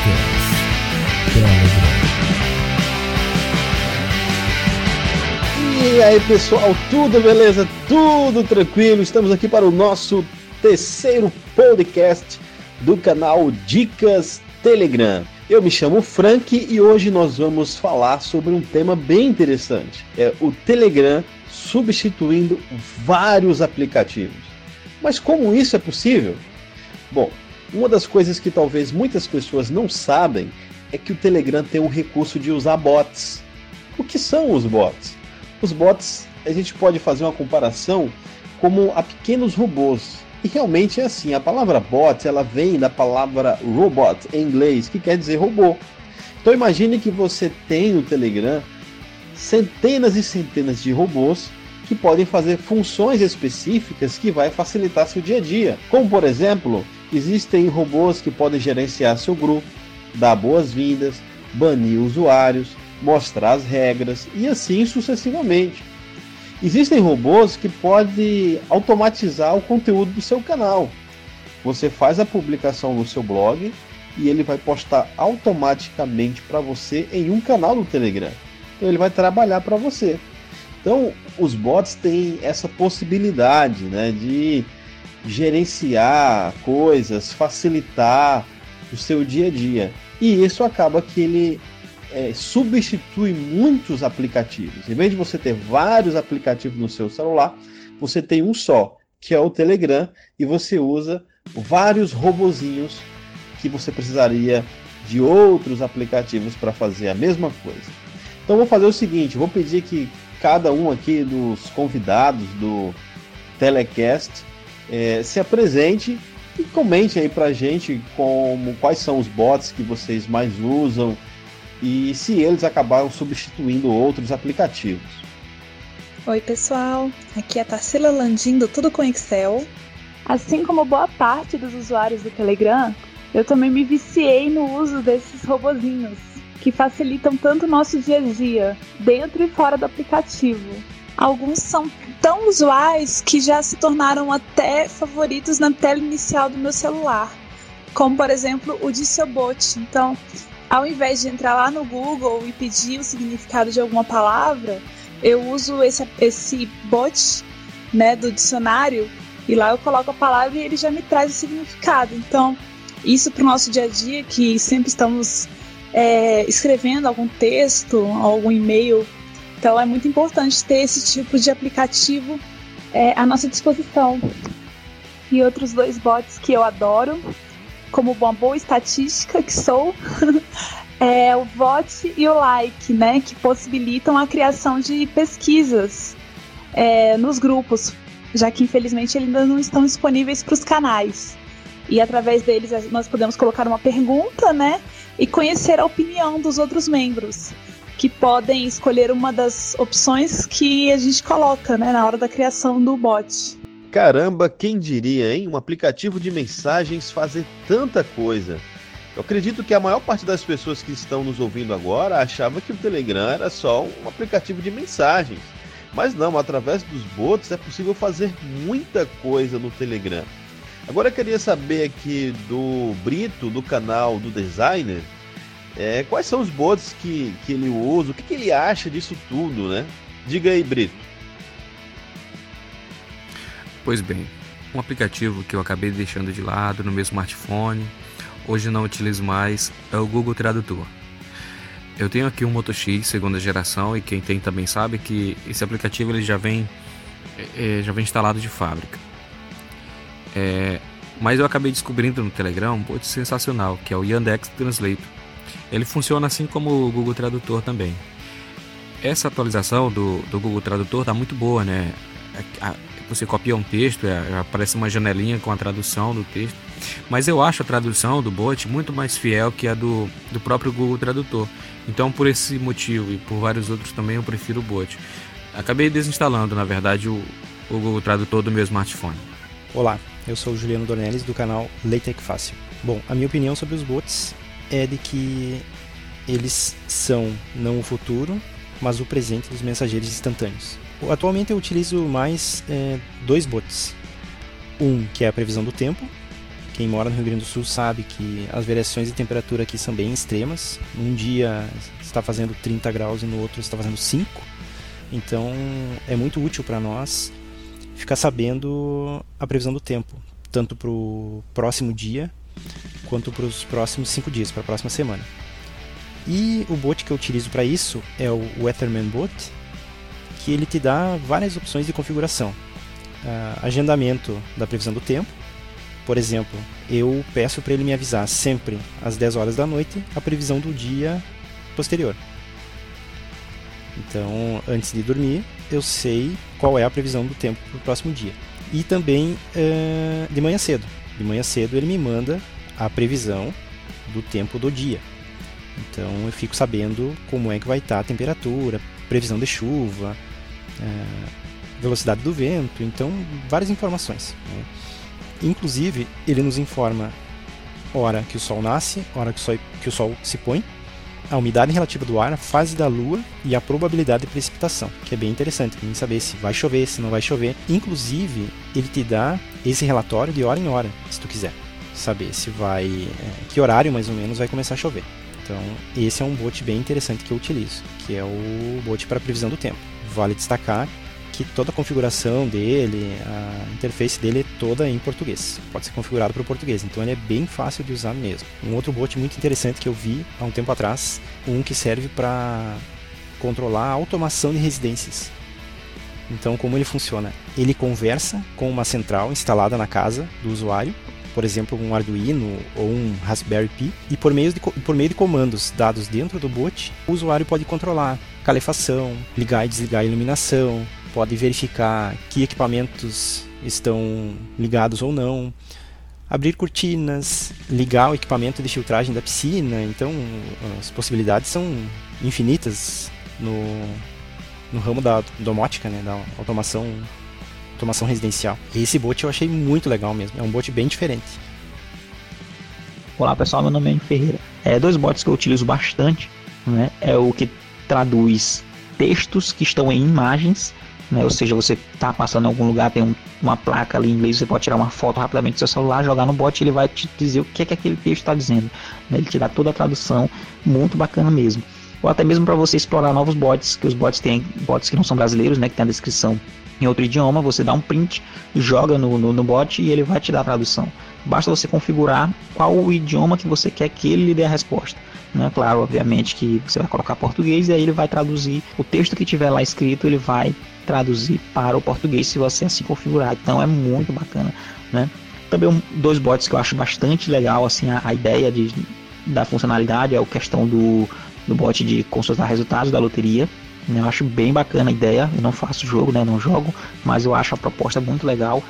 Dicas Telegram. E aí pessoal, tudo beleza? Tudo tranquilo? Estamos aqui para o nosso terceiro podcast do canal Dicas Telegram. Eu me chamo Frank e hoje nós vamos falar sobre um tema bem interessante. É o Telegram substituindo vários aplicativos. Mas como isso é possível? Bom, uma das coisas que talvez muitas pessoas não sabem é que o Telegram tem um recurso de usar bots. O que são os bots? Os bots, a gente pode fazer uma comparação como a pequenos robôs. E realmente é assim, a palavra bot, ela vem da palavra robot em inglês, que quer dizer robô. Então imagine que você tem no Telegram centenas e centenas de robôs que podem fazer funções específicas que vai facilitar seu dia a dia. Como por exemplo, existem robôs que podem gerenciar seu grupo, dar boas-vindas, banir usuários, mostrar as regras e assim sucessivamente. Existem robôs que podem automatizar o conteúdo do seu canal. Você faz a publicação no seu blog e ele vai postar automaticamente para você em um canal do Telegram. Então ele vai trabalhar para você. Então, os bots têm essa possibilidade né, de gerenciar coisas, facilitar o seu dia a dia. E isso acaba que ele é, substitui muitos aplicativos. Em vez de você ter vários aplicativos no seu celular, você tem um só, que é o Telegram, e você usa vários robozinhos que você precisaria de outros aplicativos para fazer a mesma coisa. Então vou fazer o seguinte, vou pedir que cada um aqui dos convidados do Telecast é, se apresente e comente aí pra gente como, quais são os bots que vocês mais usam e se eles acabaram substituindo outros aplicativos. Oi pessoal, aqui é a Tarsila Landindo, tudo com Excel. Assim como boa parte dos usuários do Telegram, eu também me viciei no uso desses robozinhos que facilitam tanto o nosso dia a dia, dentro e fora do aplicativo. Alguns são tão usuais que já se tornaram até favoritos na tela inicial do meu celular, como por exemplo o Diciobot. Então, ao invés de entrar lá no Google e pedir o significado de alguma palavra, eu uso esse, esse bot né, do dicionário e lá eu coloco a palavra e ele já me traz o significado. Então, isso para o nosso dia a dia, que sempre estamos é, escrevendo algum texto, algum e-mail. Então é muito importante ter esse tipo de aplicativo é, à nossa disposição. E outros dois bots que eu adoro, como uma boa estatística que sou, é o Vote e o Like, né, que possibilitam a criação de pesquisas é, nos grupos, já que infelizmente ainda não estão disponíveis para os canais. E através deles nós podemos colocar uma pergunta, né? e conhecer a opinião dos outros membros, que podem escolher uma das opções que a gente coloca né, na hora da criação do bot. Caramba, quem diria, hein? Um aplicativo de mensagens fazer tanta coisa. Eu acredito que a maior parte das pessoas que estão nos ouvindo agora achava que o Telegram era só um aplicativo de mensagens. Mas não, através dos bots é possível fazer muita coisa no Telegram. Agora eu queria saber aqui do Brito, do canal do Designer, é, quais são os bots que, que ele usa, o que, que ele acha disso tudo, né? Diga aí, Brito. Pois bem, um aplicativo que eu acabei deixando de lado no meu smartphone, hoje não utilizo mais, é o Google Tradutor. Eu tenho aqui um Moto X segunda geração e quem tem também sabe que esse aplicativo ele já vem, é, já vem instalado de fábrica. É, mas eu acabei descobrindo no Telegram um bot sensacional, que é o Yandex Translator. Ele funciona assim como o Google Tradutor também. Essa atualização do, do Google Tradutor tá muito boa, né? Você copia um texto, é, aparece uma janelinha com a tradução do texto. Mas eu acho a tradução do bot muito mais fiel que a do, do próprio Google Tradutor. Então, por esse motivo e por vários outros também, eu prefiro o bot. Acabei desinstalando, na verdade, o, o Google Tradutor do meu smartphone. Olá, eu sou o Juliano Dornelles do canal Leitec Fácil. Bom, a minha opinião sobre os bots é de que eles são não o futuro, mas o presente dos mensageiros instantâneos. Atualmente eu utilizo mais é, dois bots. Um que é a previsão do tempo, Quem mora no Rio Grande do Sul sabe que as variações de temperatura aqui são bem extremas. Um dia está fazendo 30 graus e no outro está fazendo 5. Então é muito útil para nós ficar sabendo a previsão do tempo, tanto para o próximo dia quanto para os próximos 5 dias, para a próxima semana. E o bot que eu utilizo para isso é o Weatherman Bot, que ele te dá várias opções de configuração. Uh, agendamento da previsão do tempo. Por exemplo, eu peço para ele me avisar sempre às 10 horas da noite a previsão do dia posterior. Então, antes de dormir, eu sei qual é a previsão do tempo para o próximo dia. E também uh, de manhã cedo. De manhã cedo ele me manda a previsão do tempo do dia. Então eu fico sabendo como é que vai estar a temperatura, previsão de chuva, uh, velocidade do vento, então várias informações. Né? Inclusive ele nos informa hora que o sol nasce, hora que o sol, que o sol se põe a umidade relativa do ar, a fase da lua e a probabilidade de precipitação, que é bem interessante para saber se vai chover, se não vai chover. Inclusive, ele te dá esse relatório de hora em hora, se tu quiser saber se vai, é, que horário mais ou menos vai começar a chover. Então, esse é um bot bem interessante que eu utilizo, que é o bot para previsão do tempo. Vale destacar que toda a configuração dele, a interface dele é toda em português. Pode ser configurado para o português, então ele é bem fácil de usar mesmo. Um outro bot muito interessante que eu vi há um tempo atrás, um que serve para controlar a automação de residências. Então, como ele funciona? Ele conversa com uma central instalada na casa do usuário, por exemplo, um Arduino ou um Raspberry Pi, e por meio de, por meio de comandos dados dentro do bot, o usuário pode controlar calefação, ligar e desligar a iluminação, pode verificar que equipamentos estão ligados ou não, abrir cortinas, ligar o equipamento de filtragem da piscina. Então, as possibilidades são infinitas no, no ramo da domótica, né, da automação, automação residencial. E esse bot eu achei muito legal mesmo, é um bot bem diferente. Olá pessoal, meu nome é Ferreira. É dois bots que eu utilizo bastante, né? É o que traduz textos que estão em imagens né? Ou seja, você está passando em algum lugar, tem um, uma placa ali em inglês, você pode tirar uma foto rapidamente do seu celular, jogar no bot ele vai te dizer o que é que aquele texto está dizendo. Né? Ele te dá toda a tradução, muito bacana mesmo. Ou até mesmo para você explorar novos bots, que os bots têm bots que não são brasileiros, né? Que tem a descrição em outro idioma, você dá um print, joga no, no, no bot e ele vai te dar a tradução. Basta você configurar qual o idioma que você quer que ele lhe dê a resposta. Né? Claro, obviamente que você vai colocar português e aí ele vai traduzir o texto que tiver lá escrito, ele vai traduzir para o português se você assim configurar. Então é muito bacana, né? Também um, dois bots que eu acho bastante legal, assim, a, a ideia de, da funcionalidade é a questão do, do bot de consultar resultados da loteria. Eu acho bem bacana a ideia. Eu não faço jogo, né? não jogo, mas eu acho a proposta muito legal.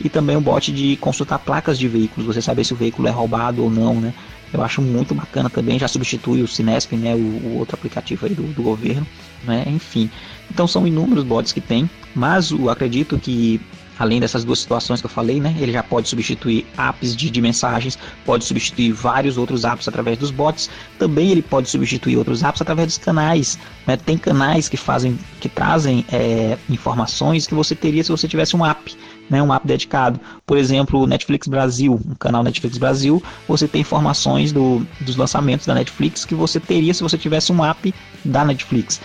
E também o bot de consultar placas de veículos, você saber se o veículo é roubado ou não, né? Eu acho muito bacana também, já substitui o Cinesp, né, o, o outro aplicativo aí do, do governo, né? Enfim, então são inúmeros bots que tem, mas eu acredito que além dessas duas situações que eu falei, né, ele já pode substituir apps de, de, mensagens, pode substituir vários outros apps através dos bots, também ele pode substituir outros apps através dos canais. Né? Tem canais que fazem, que trazem é, informações que você teria se você tivesse um app né, um app dedicado. Por exemplo, o Netflix Brasil, um canal Netflix Brasil, você tem informações do, dos lançamentos da Netflix que você teria se você tivesse um app da Netflix.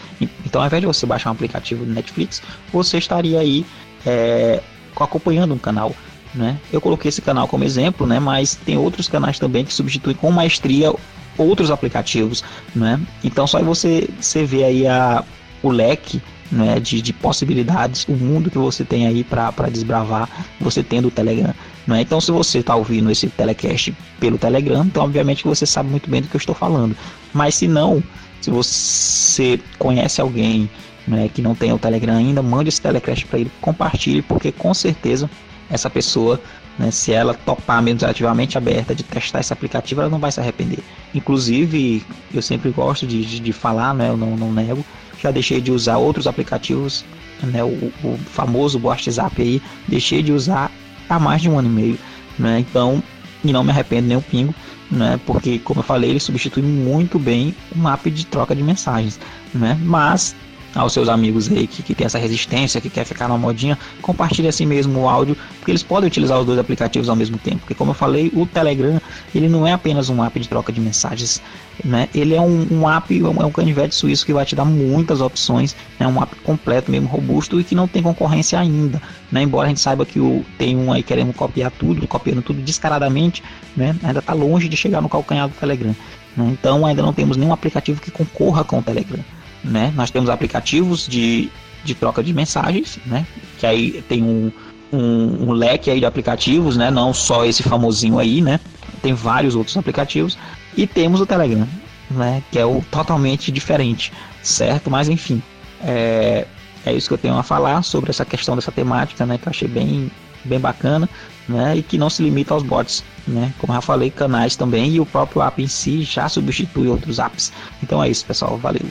Então, ao invés de você baixar um aplicativo do Netflix, você estaria aí é, acompanhando um canal. Né? Eu coloquei esse canal como exemplo, né? mas tem outros canais também que substituem com maestria outros aplicativos. Né? Então, só você, você vê aí a, o leque né, de, de possibilidades, o mundo que você tem aí para desbravar, você tendo o Telegram. Né? Então, se você está ouvindo esse telecast pelo Telegram, então obviamente você sabe muito bem do que eu estou falando. Mas se não, se você conhece alguém né, que não tem o Telegram ainda, mande esse telecast para ele, compartilhe, porque com certeza essa pessoa, né, se ela topar mesmo ativamente aberta de testar esse aplicativo, ela não vai se arrepender. Inclusive, eu sempre gosto de, de, de falar, né, eu não, não nego, já deixei de usar outros aplicativos, né, o, o famoso WhatsApp aí, deixei de usar há mais de um ano e meio, né, então, e não me arrependo nem um pingo, né, porque, como eu falei, ele substitui muito bem o map de troca de mensagens, né, mas aos seus amigos aí que, que tem essa resistência, que quer ficar na modinha, compartilhe assim mesmo o áudio, porque eles podem utilizar os dois aplicativos ao mesmo tempo. Porque como eu falei, o Telegram ele não é apenas um app de troca de mensagens, né? Ele é um, um app, é um canivete suíço que vai te dar muitas opções, é né? um app completo, mesmo robusto e que não tem concorrência ainda, né? Embora a gente saiba que o, tem um aí querendo copiar tudo, copiando tudo descaradamente, né? Ainda está longe de chegar no calcanhar do Telegram. Né? Então ainda não temos nenhum aplicativo que concorra com o Telegram né? Nós temos aplicativos de, de troca de mensagens, né? Que aí tem um, um, um, leque aí de aplicativos, né? Não só esse famosinho aí, né? Tem vários outros aplicativos e temos o Telegram, né? Que é o totalmente diferente, certo? Mas enfim, é, é isso que eu tenho a falar sobre essa questão dessa temática, né? Que eu achei bem, bem bacana, né? E que não se limita aos bots, né? Como já falei, canais também e o próprio app em si já substitui outros apps. Então é isso, pessoal. Valeu.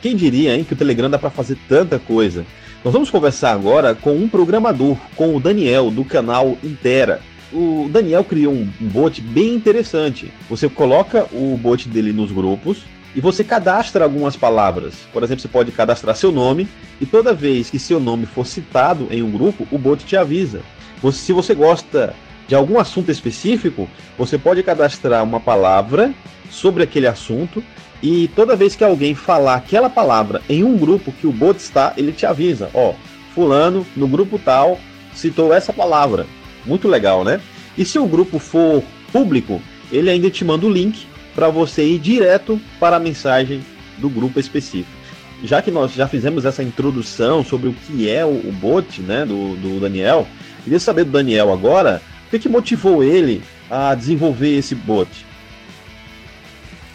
Quem diria, hein, que o Telegram dá para fazer tanta coisa? Nós vamos conversar agora com um programador, com o Daniel, do canal Intera. O Daniel criou um bot bem interessante. Você coloca o bot dele nos grupos e você cadastra algumas palavras. Por exemplo, você pode cadastrar seu nome e toda vez que seu nome for citado em um grupo, o bot te avisa. Você, se você gosta de algum assunto específico, você pode cadastrar uma palavra sobre aquele assunto e toda vez que alguém falar aquela palavra em um grupo que o bot está, ele te avisa: ó, Fulano, no grupo tal, citou essa palavra. Muito legal, né? E se o grupo for público, ele ainda te manda o link para você ir direto para a mensagem do grupo específico. Já que nós já fizemos essa introdução sobre o que é o, bot né, do, do Daniel, queria saber do Daniel agora o que, que motivou ele a desenvolver esse bot.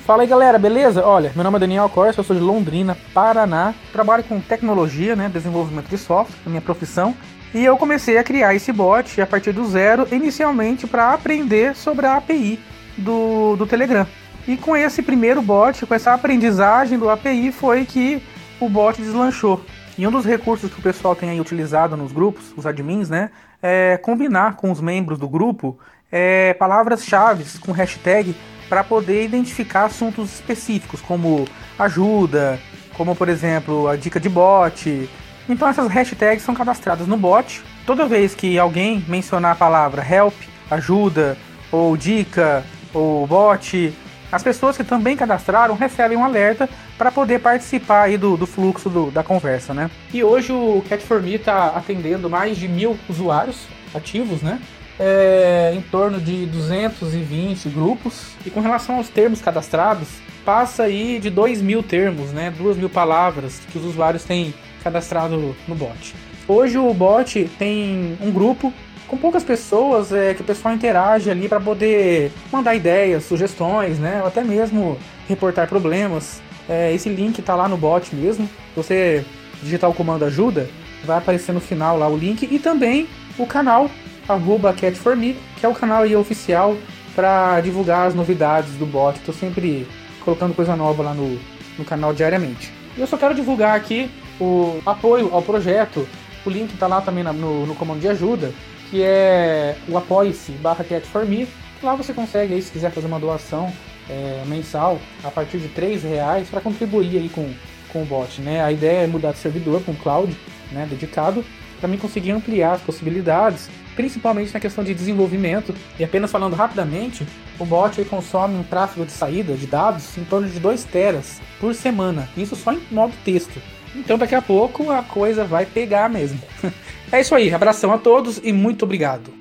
Fala aí galera, beleza? Olha, meu nome é Daniel Corsa, eu sou de Londrina, Paraná. Trabalho com tecnologia, né, desenvolvimento de software, minha profissão. E eu comecei a criar esse bot a partir do zero, inicialmente para aprender sobre a API do, do Telegram. E com esse primeiro bot, com essa aprendizagem do API, foi que o bot deslanchou. E um dos recursos que o pessoal tem aí utilizado nos grupos, os admins, né, é combinar com os membros do grupo é, palavras-chave com hashtag para poder identificar assuntos específicos, como ajuda, como por exemplo a dica de bot. Então essas hashtags são cadastradas no bot. Toda vez que alguém mencionar a palavra help, ajuda, ou dica, ou bot, as pessoas que também cadastraram recebem um alerta para poder participar aí do, do fluxo do, da conversa, né? E hoje o Cat4Me está atendendo mais de mil usuários ativos, né? É, em torno de 220 grupos. E com relação aos termos cadastrados, passa aí de 2 mil termos, né? 2 mil palavras que os usuários têm cadastrado no bot. Hoje o bot tem um grupo com poucas pessoas é, que o pessoal interage ali para poder mandar ideias, sugestões, né? Ou até mesmo reportar problemas. É, esse link está lá no bot mesmo. Você digitar o comando ajuda, vai aparecer no final lá o link e também o canal arroba cat4me, que é o canal aí oficial para divulgar as novidades do bot. Estou sempre colocando coisa nova lá no, no canal diariamente. E eu só quero divulgar aqui o apoio ao projeto. O link está lá também no, no comando de ajuda, que é o apoie-se barra cat4me. Lá você consegue, aí, se quiser fazer uma doação é, mensal a partir de R$ reais para contribuir aí com, com o bot. Né? A ideia é mudar de servidor para um cloud né, dedicado para mim conseguir ampliar as possibilidades principalmente na questão de desenvolvimento. E apenas falando rapidamente, o bot consome um tráfego de saída de dados em torno de 2 teras por semana, isso só em modo texto. Então daqui a pouco a coisa vai pegar mesmo. é isso aí, abração a todos e muito obrigado.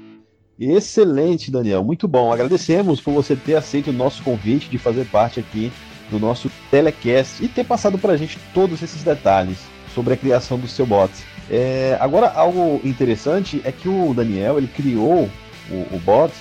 Excelente, Daniel, muito bom. Agradecemos por você ter aceito o nosso convite de fazer parte aqui do nosso telecast e ter passado para a gente todos esses detalhes sobre a criação do seu bot. É, agora, algo interessante é que o Daniel ele criou o, o bot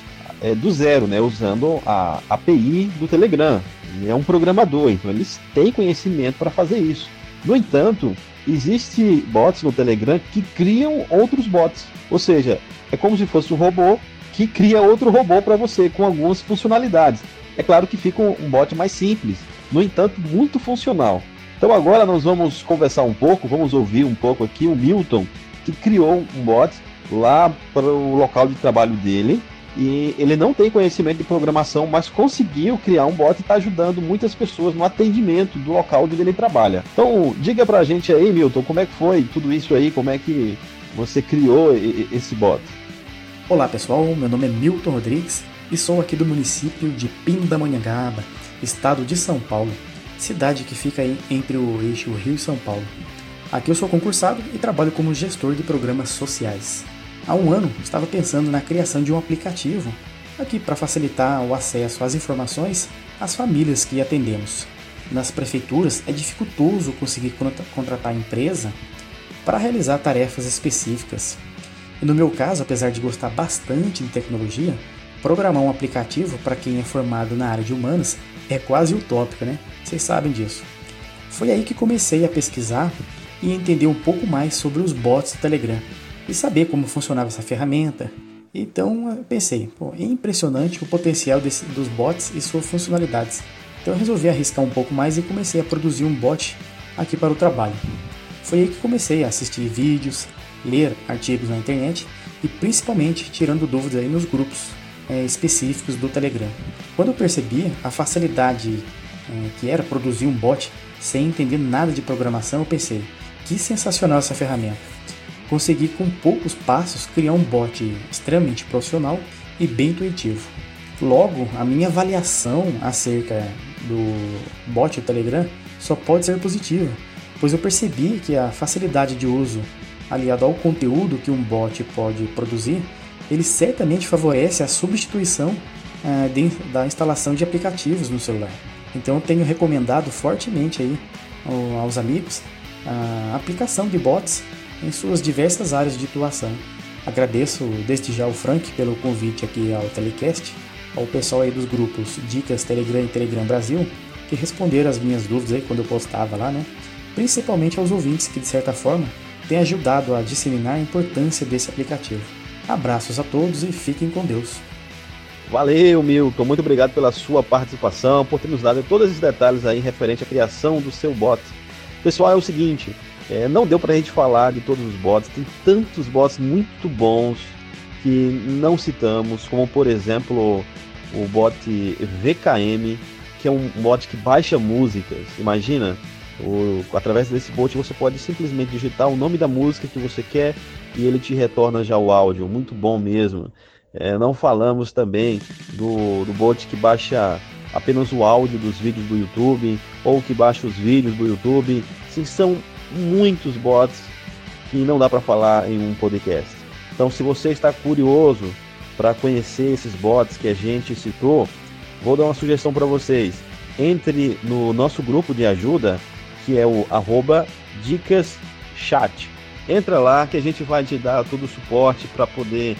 é, do zero, né, usando a API do Telegram. Ele é um programador, então eles têm conhecimento para fazer isso. No entanto, existe bots no Telegram que criam outros bots. Ou seja, é como se fosse um robô que cria outro robô para você com algumas funcionalidades. É claro que fica um bot mais simples, no entanto, muito funcional. Então agora nós vamos conversar um pouco, vamos ouvir um pouco aqui o Milton, que criou um bot lá para o local de trabalho dele. e ele não tem conhecimento de programação, mas conseguiu criar um bot e está ajudando muitas pessoas no atendimento do local onde ele trabalha. Então, diga pra gente aí, Milton, como é que foi tudo isso aí, como é que você criou esse bot? Olá pessoal, meu nome é Milton Rodrigues e sou aqui do município de Pindamonhangaba, estado de São Paulo, cidade que fica entre o eixo Rio e São Paulo. Aqui eu sou concursado e trabalho como gestor de programas sociais. Há um ano estava pensando na criação de um aplicativo aqui para facilitar o acesso às informações às famílias que atendemos. Nas prefeituras é dificultoso conseguir contratar empresa para realizar tarefas específicas. E no meu caso, apesar de gostar bastante de tecnologia, programar um aplicativo para quem é formado na área de humanas é quase utópico, né? Vocês sabem disso. Foi aí que comecei a pesquisar e entender um pouco mais sobre os bots do Telegram e saber como funcionava essa ferramenta. Então eu pensei, pô, é impressionante o potencial desse, dos bots e suas funcionalidades. Então eu resolvi arriscar um pouco mais e comecei a produzir um bot aqui para o trabalho. Foi aí que comecei a assistir vídeos, ler artigos na internet e principalmente tirando dúvidas aí nos grupos é, específicos do Telegram. Quando eu percebi a facilidade que era produzir um bot sem entender nada de programação, eu pensei, que sensacional essa ferramenta consegui com poucos passos criar um bot extremamente profissional e bem intuitivo. Logo, a minha avaliação acerca do bot do Telegram só pode ser positiva, pois eu percebi que a facilidade de uso aliado ao conteúdo que um bot pode produzir, ele certamente favorece a substituição ah, de, da instalação de aplicativos no celular. Então eu tenho recomendado fortemente aí aos amigos a aplicação de bots em suas diversas áreas de atuação. Agradeço desde já ao Frank pelo convite aqui ao Telecast, ao pessoal aí dos grupos Dicas Telegram e Telegram Brasil, que responderam as minhas dúvidas aí quando eu postava lá, né? Principalmente aos ouvintes que de certa forma têm ajudado a disseminar a importância desse aplicativo. Abraços a todos e fiquem com Deus. Valeu, Milton. Muito obrigado pela sua participação, por ter nos dado todos esses detalhes aí referente à criação do seu bot. Pessoal, é o seguinte, é, não deu pra gente falar de todos os bots, tem tantos bots muito bons que não citamos, como por exemplo o bot VKM, que é um bot que baixa músicas. Imagina, o, através desse bot você pode simplesmente digitar o nome da música que você quer e ele te retorna já o áudio, muito bom mesmo. É, não falamos também do, do bot que baixa apenas o áudio dos vídeos do YouTube ou que baixa os vídeos do YouTube. Sim, são muitos bots que não dá para falar em um podcast. Então, se você está curioso para conhecer esses bots que a gente citou, vou dar uma sugestão para vocês. Entre no nosso grupo de ajuda, que é o arroba Dicas Chat. Entra lá que a gente vai te dar todo o suporte para poder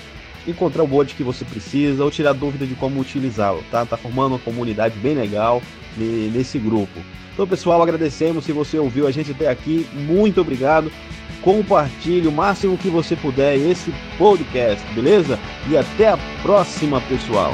encontrar o bot que você precisa ou tirar dúvida de como utilizá-lo, tá? Tá formando uma comunidade bem legal nesse grupo. Então, pessoal, agradecemos se você ouviu a gente até aqui. Muito obrigado. Compartilhe o máximo que você puder esse podcast, beleza? E até a próxima, pessoal.